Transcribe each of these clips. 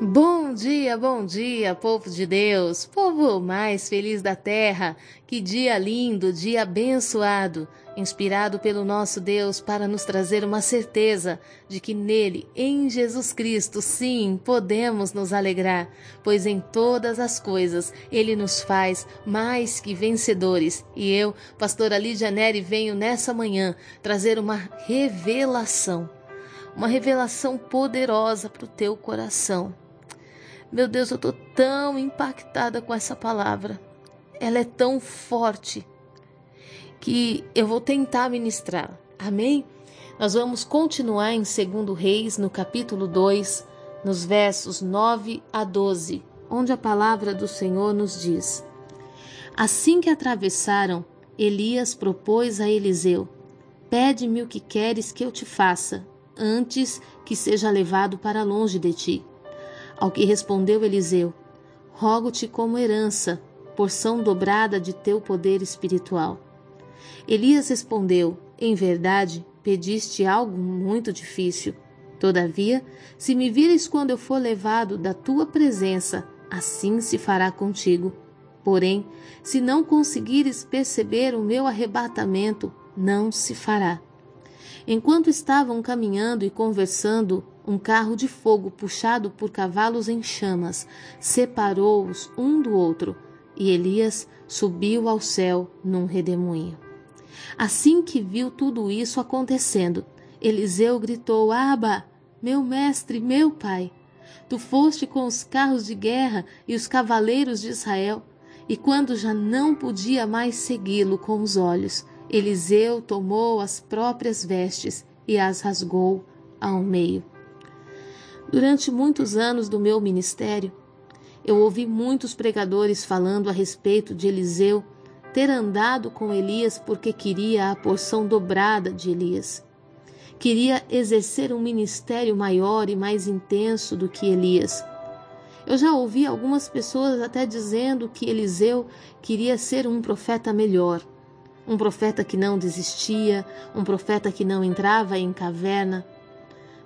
Bom dia, bom dia, povo de Deus, povo mais feliz da terra. Que dia lindo, dia abençoado, inspirado pelo nosso Deus para nos trazer uma certeza de que nele, em Jesus Cristo, sim, podemos nos alegrar, pois em todas as coisas ele nos faz mais que vencedores. E eu, pastora Lídia Neri, venho nessa manhã trazer uma revelação, uma revelação poderosa para o teu coração meu Deus, eu estou tão impactada com essa palavra. Ela é tão forte que eu vou tentar ministrar. Amém? Nós vamos continuar em 2 Reis, no capítulo 2, nos versos 9 a 12, onde a palavra do Senhor nos diz: Assim que atravessaram, Elias propôs a Eliseu: Pede-me o que queres que eu te faça, antes que seja levado para longe de ti. Ao que respondeu Eliseu: Rogo-te como herança, porção dobrada de teu poder espiritual. Elias respondeu: Em verdade, pediste algo muito difícil. Todavia, se me vires quando eu for levado da tua presença, assim se fará contigo. Porém, se não conseguires perceber o meu arrebatamento, não se fará. Enquanto estavam caminhando e conversando, um carro de fogo puxado por cavalos em chamas separou-os um do outro, e Elias subiu ao céu num redemoinho. Assim que viu tudo isso acontecendo, Eliseu gritou: Aba, meu mestre, meu pai, tu foste com os carros de guerra e os cavaleiros de Israel. E quando já não podia mais segui-lo com os olhos, Eliseu tomou as próprias vestes e as rasgou ao meio. Durante muitos anos do meu ministério, eu ouvi muitos pregadores falando a respeito de Eliseu ter andado com Elias porque queria a porção dobrada de Elias. Queria exercer um ministério maior e mais intenso do que Elias. Eu já ouvi algumas pessoas até dizendo que Eliseu queria ser um profeta melhor, um profeta que não desistia, um profeta que não entrava em caverna.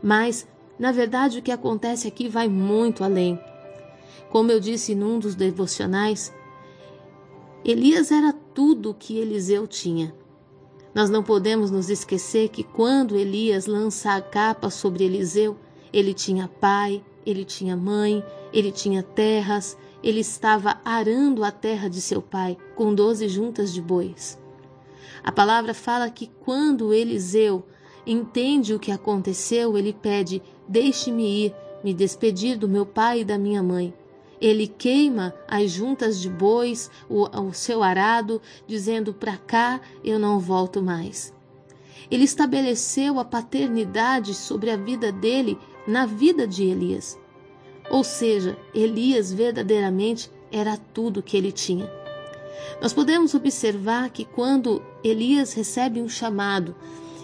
Mas na verdade, o que acontece aqui vai muito além. Como eu disse num dos devocionais, Elias era tudo o que Eliseu tinha. Nós não podemos nos esquecer que quando Elias lança a capa sobre Eliseu, ele tinha pai, ele tinha mãe, ele tinha terras, ele estava arando a terra de seu pai com doze juntas de bois. A palavra fala que quando Eliseu entende o que aconteceu, ele pede: Deixe-me ir, me despedir do meu pai e da minha mãe. Ele queima as juntas de bois, o, o seu arado, dizendo: Para cá eu não volto mais. Ele estabeleceu a paternidade sobre a vida dele na vida de Elias. Ou seja, Elias verdadeiramente era tudo que ele tinha. Nós podemos observar que quando Elias recebe um chamado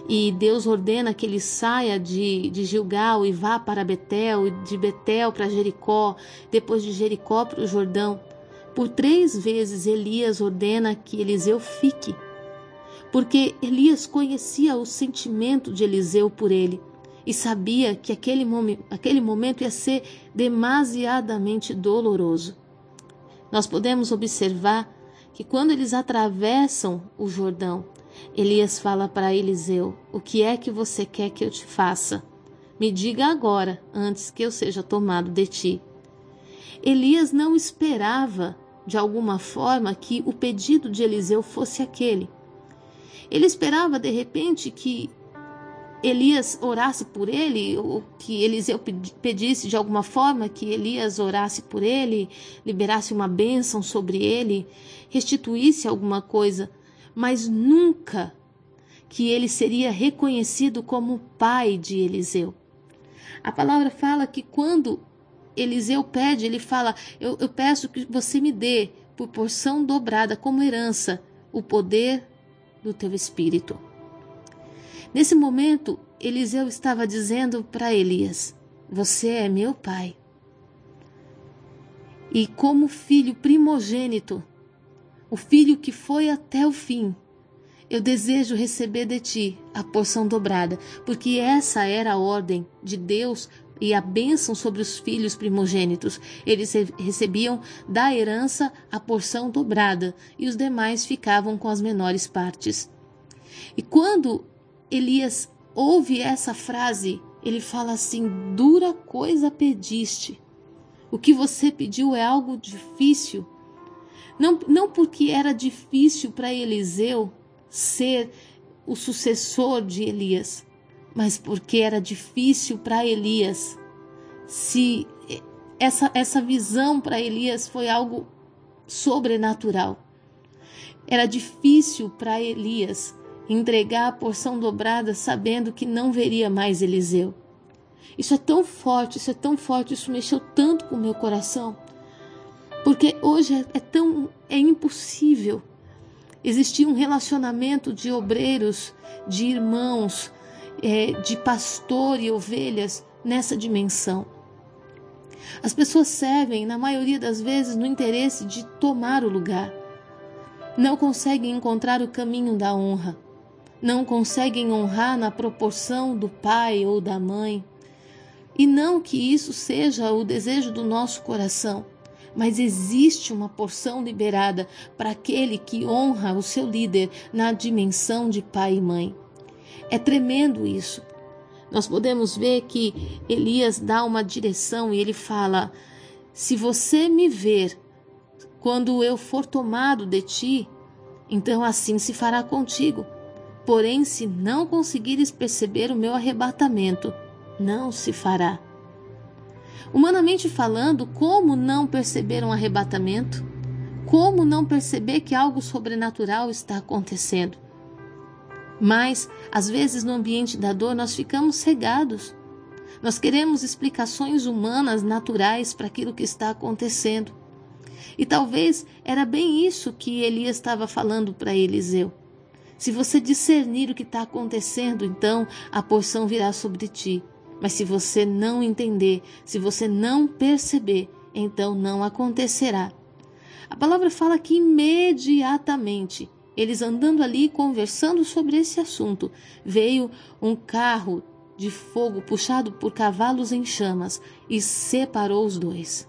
e Deus ordena que ele saia de, de Gilgal e vá para Betel, e de Betel para Jericó, depois de Jericó para o Jordão. Por três vezes Elias ordena que Eliseu fique, porque Elias conhecia o sentimento de Eliseu por ele e sabia que aquele, aquele momento ia ser demasiadamente doloroso. Nós podemos observar que quando eles atravessam o Jordão, Elias fala para Eliseu: O que é que você quer que eu te faça? Me diga agora, antes que eu seja tomado de ti. Elias não esperava, de alguma forma, que o pedido de Eliseu fosse aquele. Ele esperava, de repente, que Elias orasse por ele, ou que Eliseu pedisse de alguma forma que Elias orasse por ele, liberasse uma bênção sobre ele, restituísse alguma coisa mas nunca que ele seria reconhecido como pai de Eliseu. A palavra fala que quando Eliseu pede, ele fala: eu, eu peço que você me dê, por porção dobrada, como herança, o poder do teu espírito. Nesse momento, Eliseu estava dizendo para Elias: Você é meu pai. E como filho primogênito, o filho que foi até o fim. Eu desejo receber de ti a porção dobrada, porque essa era a ordem de Deus e a bênção sobre os filhos primogênitos. Eles recebiam da herança a porção dobrada e os demais ficavam com as menores partes. E quando Elias ouve essa frase, ele fala assim: dura coisa pediste. O que você pediu é algo difícil. Não, não porque era difícil para Eliseu ser o sucessor de Elias, mas porque era difícil para Elias. Se essa, essa visão para Elias foi algo sobrenatural. Era difícil para Elias entregar a porção dobrada sabendo que não veria mais Eliseu. Isso é tão forte, isso é tão forte, isso mexeu tanto com o meu coração. Porque hoje é, é tão é impossível existir um relacionamento de obreiros, de irmãos, é, de pastor e ovelhas nessa dimensão. As pessoas servem, na maioria das vezes, no interesse de tomar o lugar. Não conseguem encontrar o caminho da honra. Não conseguem honrar na proporção do pai ou da mãe. E não que isso seja o desejo do nosso coração, mas existe uma porção liberada para aquele que honra o seu líder na dimensão de pai e mãe. É tremendo isso. Nós podemos ver que Elias dá uma direção e ele fala: Se você me ver quando eu for tomado de ti, então assim se fará contigo. Porém, se não conseguires perceber o meu arrebatamento, não se fará. Humanamente falando, como não perceber um arrebatamento? Como não perceber que algo sobrenatural está acontecendo? Mas, às vezes, no ambiente da dor, nós ficamos cegados. Nós queremos explicações humanas, naturais para aquilo que está acontecendo. E talvez era bem isso que Elias estava falando para Eliseu. Se você discernir o que está acontecendo, então a porção virá sobre ti. Mas se você não entender, se você não perceber, então não acontecerá. A palavra fala que imediatamente eles andando ali conversando sobre esse assunto, veio um carro de fogo puxado por cavalos em chamas e separou os dois.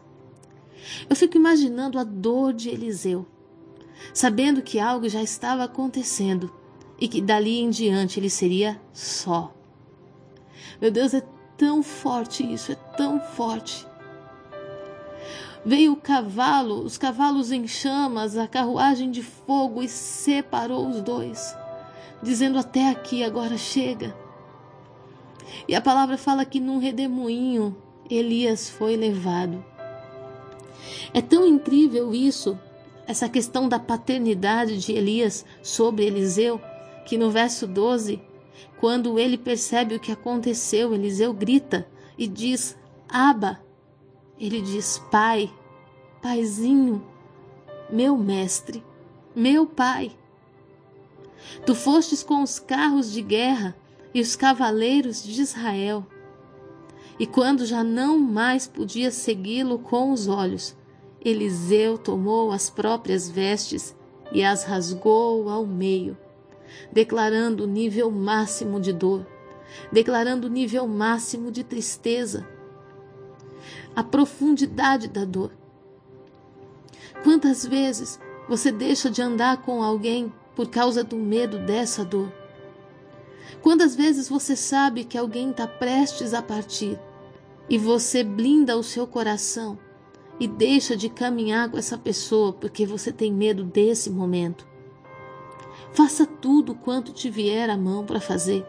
Eu fico imaginando a dor de Eliseu, sabendo que algo já estava acontecendo e que dali em diante ele seria só. Meu Deus, é tão forte isso, é tão forte. Veio o cavalo, os cavalos em chamas, a carruagem de fogo e separou os dois, dizendo até aqui, agora chega. E a palavra fala que num redemoinho Elias foi levado. É tão incrível isso, essa questão da paternidade de Elias sobre Eliseu, que no verso 12, quando ele percebe o que aconteceu, Eliseu grita e diz: Aba, ele diz: Pai, Paizinho, meu mestre, meu pai. Tu fostes com os carros de guerra e os cavaleiros de Israel. E quando já não mais podia segui-lo com os olhos, Eliseu tomou as próprias vestes e as rasgou ao meio, declarando o nível máximo de dor, declarando o nível máximo de tristeza a profundidade da dor. Quantas vezes você deixa de andar com alguém por causa do medo dessa dor? Quantas vezes você sabe que alguém está prestes a partir e você blinda o seu coração e deixa de caminhar com essa pessoa porque você tem medo desse momento? Faça tudo quanto te vier à mão para fazer.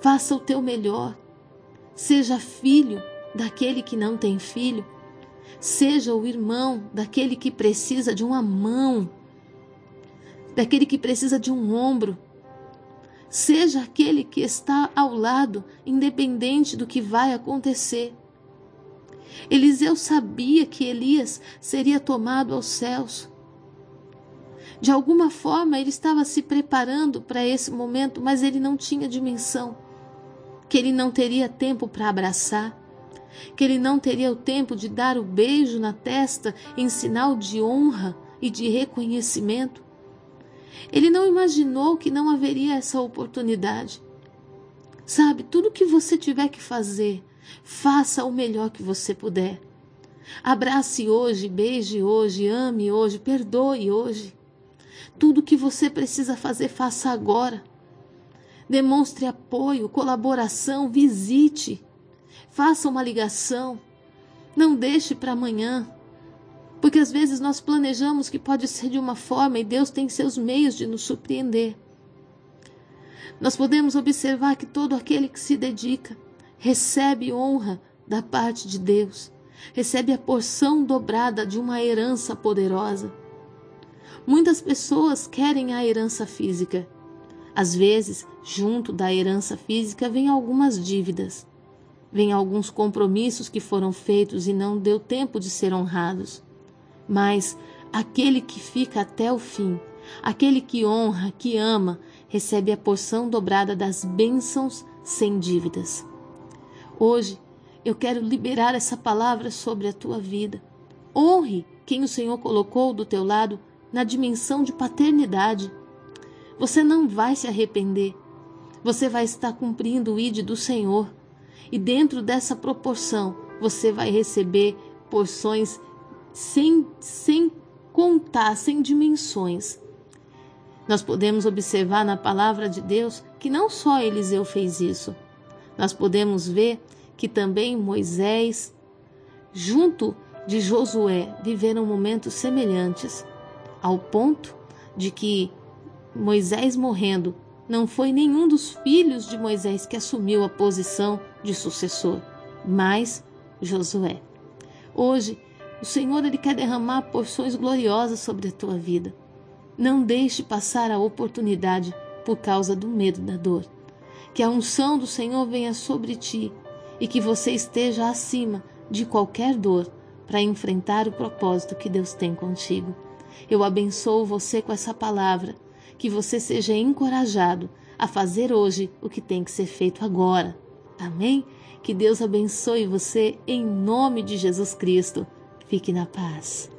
Faça o teu melhor. Seja filho daquele que não tem filho. Seja o irmão daquele que precisa de uma mão, daquele que precisa de um ombro. Seja aquele que está ao lado, independente do que vai acontecer. Eliseu sabia que Elias seria tomado aos céus. De alguma forma ele estava se preparando para esse momento, mas ele não tinha dimensão que ele não teria tempo para abraçar, que ele não teria o tempo de dar o beijo na testa em sinal de honra e de reconhecimento. Ele não imaginou que não haveria essa oportunidade. Sabe, tudo que você tiver que fazer Faça o melhor que você puder. Abrace hoje, beije hoje, ame hoje, perdoe hoje. Tudo que você precisa fazer, faça agora. Demonstre apoio, colaboração, visite. Faça uma ligação. Não deixe para amanhã. Porque às vezes nós planejamos que pode ser de uma forma e Deus tem seus meios de nos surpreender. Nós podemos observar que todo aquele que se dedica recebe honra da parte de Deus, recebe a porção dobrada de uma herança poderosa. Muitas pessoas querem a herança física. Às vezes, junto da herança física, vem algumas dívidas, vem alguns compromissos que foram feitos e não deu tempo de ser honrados. Mas aquele que fica até o fim, aquele que honra, que ama, recebe a porção dobrada das bênçãos sem dívidas. Hoje eu quero liberar essa palavra sobre a tua vida. Honre quem o Senhor colocou do teu lado na dimensão de paternidade. Você não vai se arrepender. Você vai estar cumprindo o ide do Senhor. E dentro dessa proporção, você vai receber porções sem, sem contar, sem dimensões. Nós podemos observar na palavra de Deus que não só Eliseu fez isso, nós podemos ver que também Moisés, junto de Josué, viveram momentos semelhantes, ao ponto de que Moisés morrendo, não foi nenhum dos filhos de Moisés que assumiu a posição de sucessor, mas Josué. Hoje, o Senhor ele quer derramar porções gloriosas sobre a tua vida. Não deixe passar a oportunidade por causa do medo da dor. Que a unção do Senhor venha sobre ti e que você esteja acima de qualquer dor para enfrentar o propósito que Deus tem contigo. Eu abençoo você com essa palavra, que você seja encorajado a fazer hoje o que tem que ser feito agora. Amém? Que Deus abençoe você em nome de Jesus Cristo. Fique na paz.